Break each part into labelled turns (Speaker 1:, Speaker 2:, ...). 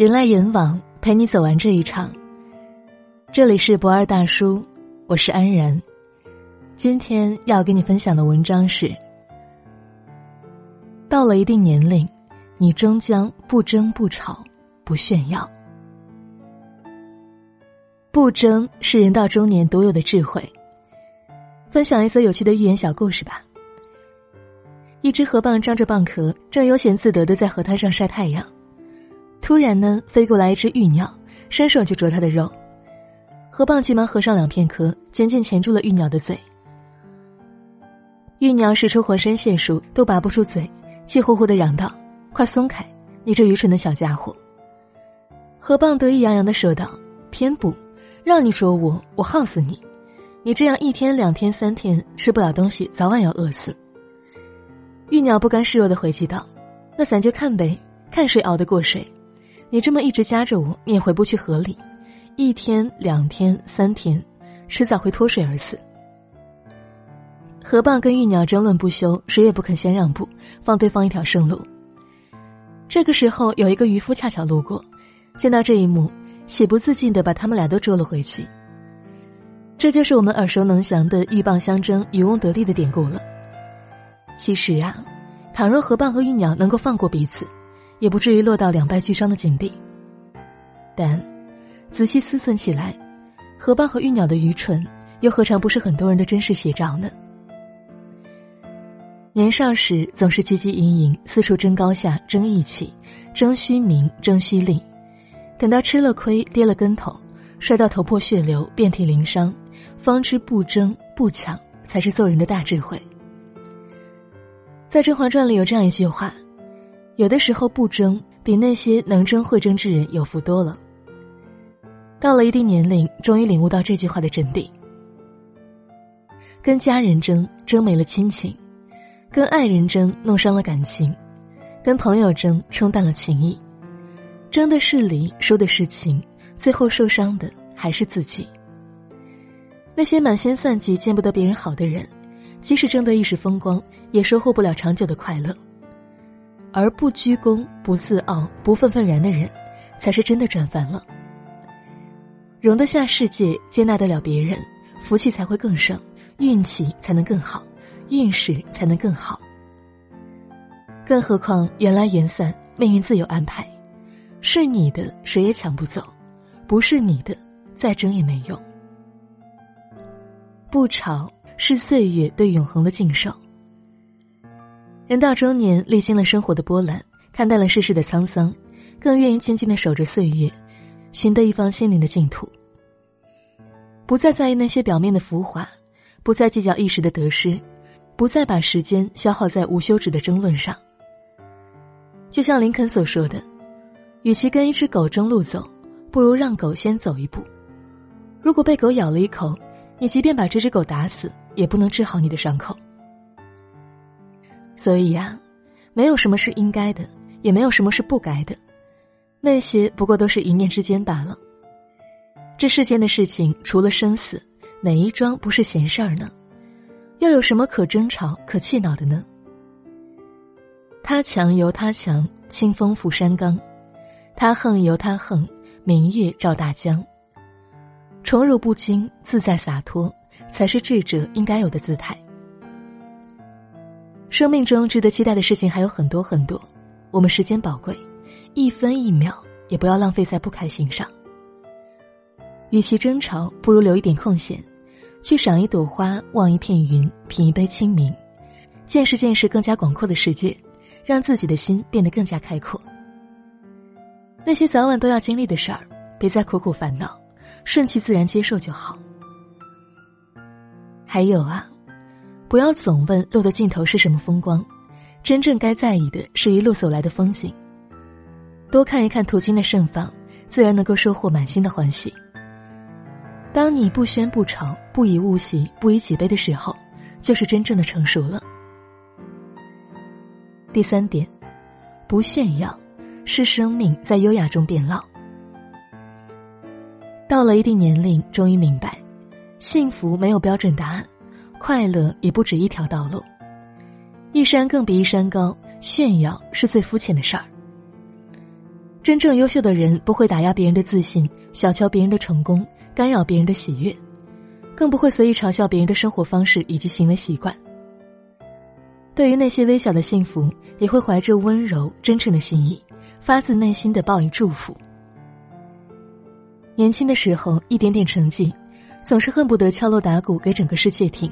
Speaker 1: 人来人往，陪你走完这一场。这里是不二大叔，我是安然。今天要跟你分享的文章是：到了一定年龄，你终将不争不吵不炫耀。不争是人到中年独有的智慧。分享一则有趣的寓言小故事吧。一只河蚌张着蚌壳，正悠闲自得的在河滩上晒太阳。突然呢，飞过来一只玉鸟，伸手就啄它的肉。河蚌急忙合上两片壳，紧紧钳住了玉鸟的嘴。玉鸟使出浑身解数都拔不出嘴，气呼呼的嚷道：“快松开，你这愚蠢的小家伙！”河蚌得意洋洋的说道：“偏不，让你啄我，我耗死你！你这样一天两天三天吃不了东西，早晚要饿死。”玉鸟不甘示弱的回击道：“那咱就看呗，看谁熬得过谁。”你这么一直夹着我，你也回不去河里，一天、两天、三天，迟早会脱水而死。河蚌跟玉鸟争论不休，谁也不肯先让步，放对方一条生路。这个时候，有一个渔夫恰巧路过，见到这一幕，喜不自禁的把他们俩都捉了回去。这就是我们耳熟能详的“鹬蚌相争，渔翁得利”的典故了。其实啊，倘若河蚌和玉鸟能够放过彼此。也不至于落到两败俱伤的境地。但仔细思忖起来，河蚌和玉鸟的愚蠢，又何尝不是很多人的真实写照呢？年少时总是汲汲营营，四处争高下、争义气、争虚名、争虚利，等到吃了亏、跌了跟头，摔到头破血流、遍体鳞伤，方知不争不抢才是做人的大智慧。在《甄嬛传》里有这样一句话。有的时候不争，比那些能争会争之人有福多了。到了一定年龄，终于领悟到这句话的真谛：跟家人争，争没了亲情；跟爱人争，弄伤了感情；跟朋友争，冲淡了情谊。争的是理，输的是情，最后受伤的还是自己。那些满心算计、见不得别人好的人，即使争得一时风光，也收获不了长久的快乐。而不居功、不自傲、不愤愤然的人，才是真的赚翻了。容得下世界，接纳得了别人，福气才会更盛，运气才能更好，运势才能更好。更何况缘来缘散，命运自有安排，是你的谁也抢不走，不是你的再争也没用。不吵是岁月对永恒的敬守。人到中年，历经了生活的波澜，看淡了世事的沧桑，更愿意静静的守着岁月，寻得一方心灵的净土。不再在意那些表面的浮华，不再计较一时的得失，不再把时间消耗在无休止的争论上。就像林肯所说的：“与其跟一只狗争路走，不如让狗先走一步。如果被狗咬了一口，你即便把这只狗打死，也不能治好你的伤口。”所以呀，没有什么是应该的，也没有什么是不该的，那些不过都是一念之间罢了。这世间的事情，除了生死，哪一桩不是闲事儿呢？又有什么可争吵、可气恼的呢？他强由他强，清风拂山岗；他横由他横，明月照大江。宠辱不惊，自在洒脱，才是智者应该有的姿态。生命中值得期待的事情还有很多很多，我们时间宝贵，一分一秒也不要浪费在不开心上。与其争吵，不如留一点空闲，去赏一朵花，望一片云，品一杯清明，见识见识更加广阔的世界，让自己的心变得更加开阔。那些早晚都要经历的事儿，别再苦苦烦恼，顺其自然接受就好。还有啊。不要总问路的尽头是什么风光，真正该在意的是一路走来的风景。多看一看途经的盛放，自然能够收获满心的欢喜。当你不喧不吵、不以物喜、不以己悲的时候，就是真正的成熟了。第三点，不炫耀，是生命在优雅中变老。到了一定年龄，终于明白，幸福没有标准答案。快乐也不止一条道路，一山更比一山高。炫耀是最肤浅的事儿。真正优秀的人不会打压别人的自信，小瞧别人的成功，干扰别人的喜悦，更不会随意嘲笑别人的生活方式以及行为习惯。对于那些微小的幸福，也会怀着温柔真诚的心意，发自内心的报以祝福。年轻的时候，一点点成绩，总是恨不得敲锣打鼓给整个世界听。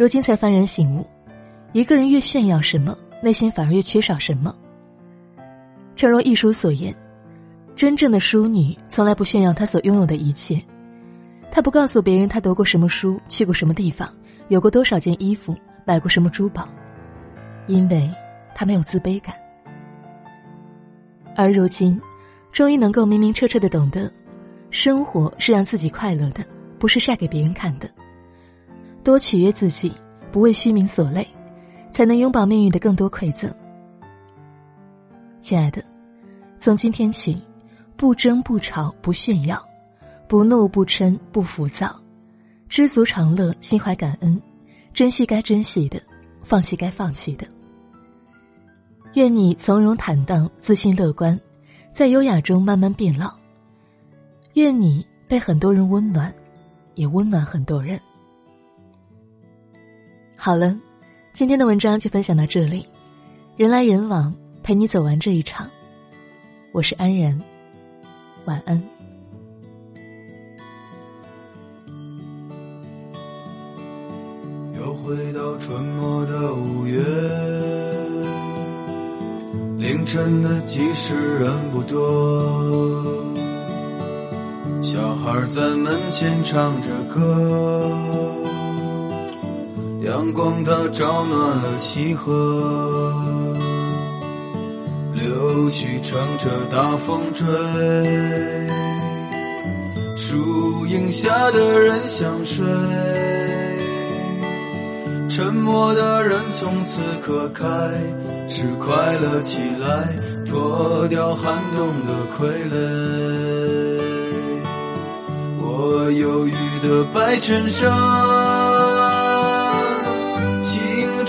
Speaker 1: 如今才幡然醒悟，一个人越炫耀什么，内心反而越缺少什么。诚如一书所言，真正的淑女从来不炫耀她所拥有的一切，她不告诉别人她读过什么书、去过什么地方、有过多少件衣服、买过什么珠宝，因为她没有自卑感。而如今，终于能够明明彻彻的懂得，生活是让自己快乐的，不是晒给别人看的。多取悦自己，不为虚名所累，才能拥抱命运的更多馈赠。亲爱的，从今天起，不争不吵不炫耀，不怒不嗔不浮躁，知足常乐，心怀感恩，珍惜该珍惜的，放弃该放弃的。愿你从容坦荡，自信乐观，在优雅中慢慢变老。愿你被很多人温暖，也温暖很多人。好了，今天的文章就分享到这里，人来人往。陪你走完这一场，我是安然，晚安。
Speaker 2: 又回到春末的五月，凌晨的集市人不多，小孩在门前唱着歌，阳光它照暖了溪河。柳絮乘着大风追，树荫下的人想睡，沉默的人从此刻开始快乐起来，脱掉寒冬的傀儡。我忧郁的白衬衫，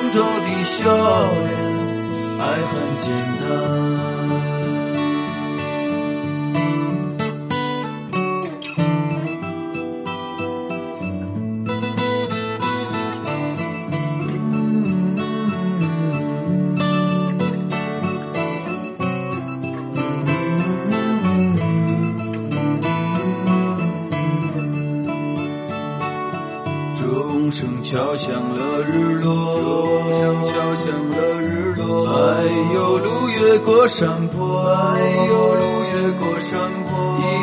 Speaker 2: 郑州的笑脸，爱很简单。敲响了日落，敲响了日落。哎呦，路越过山坡，哎呦，路越过山坡。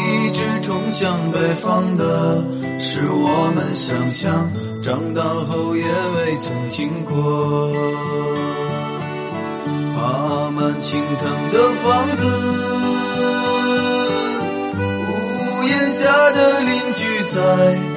Speaker 2: 一直通向北方的，是我们想象，长大后也未曾经过。爬满青藤的房子，屋檐下的邻居在。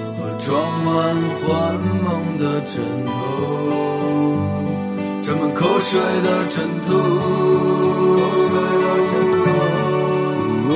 Speaker 2: 装满幻梦的枕头，沾满口水的枕头。我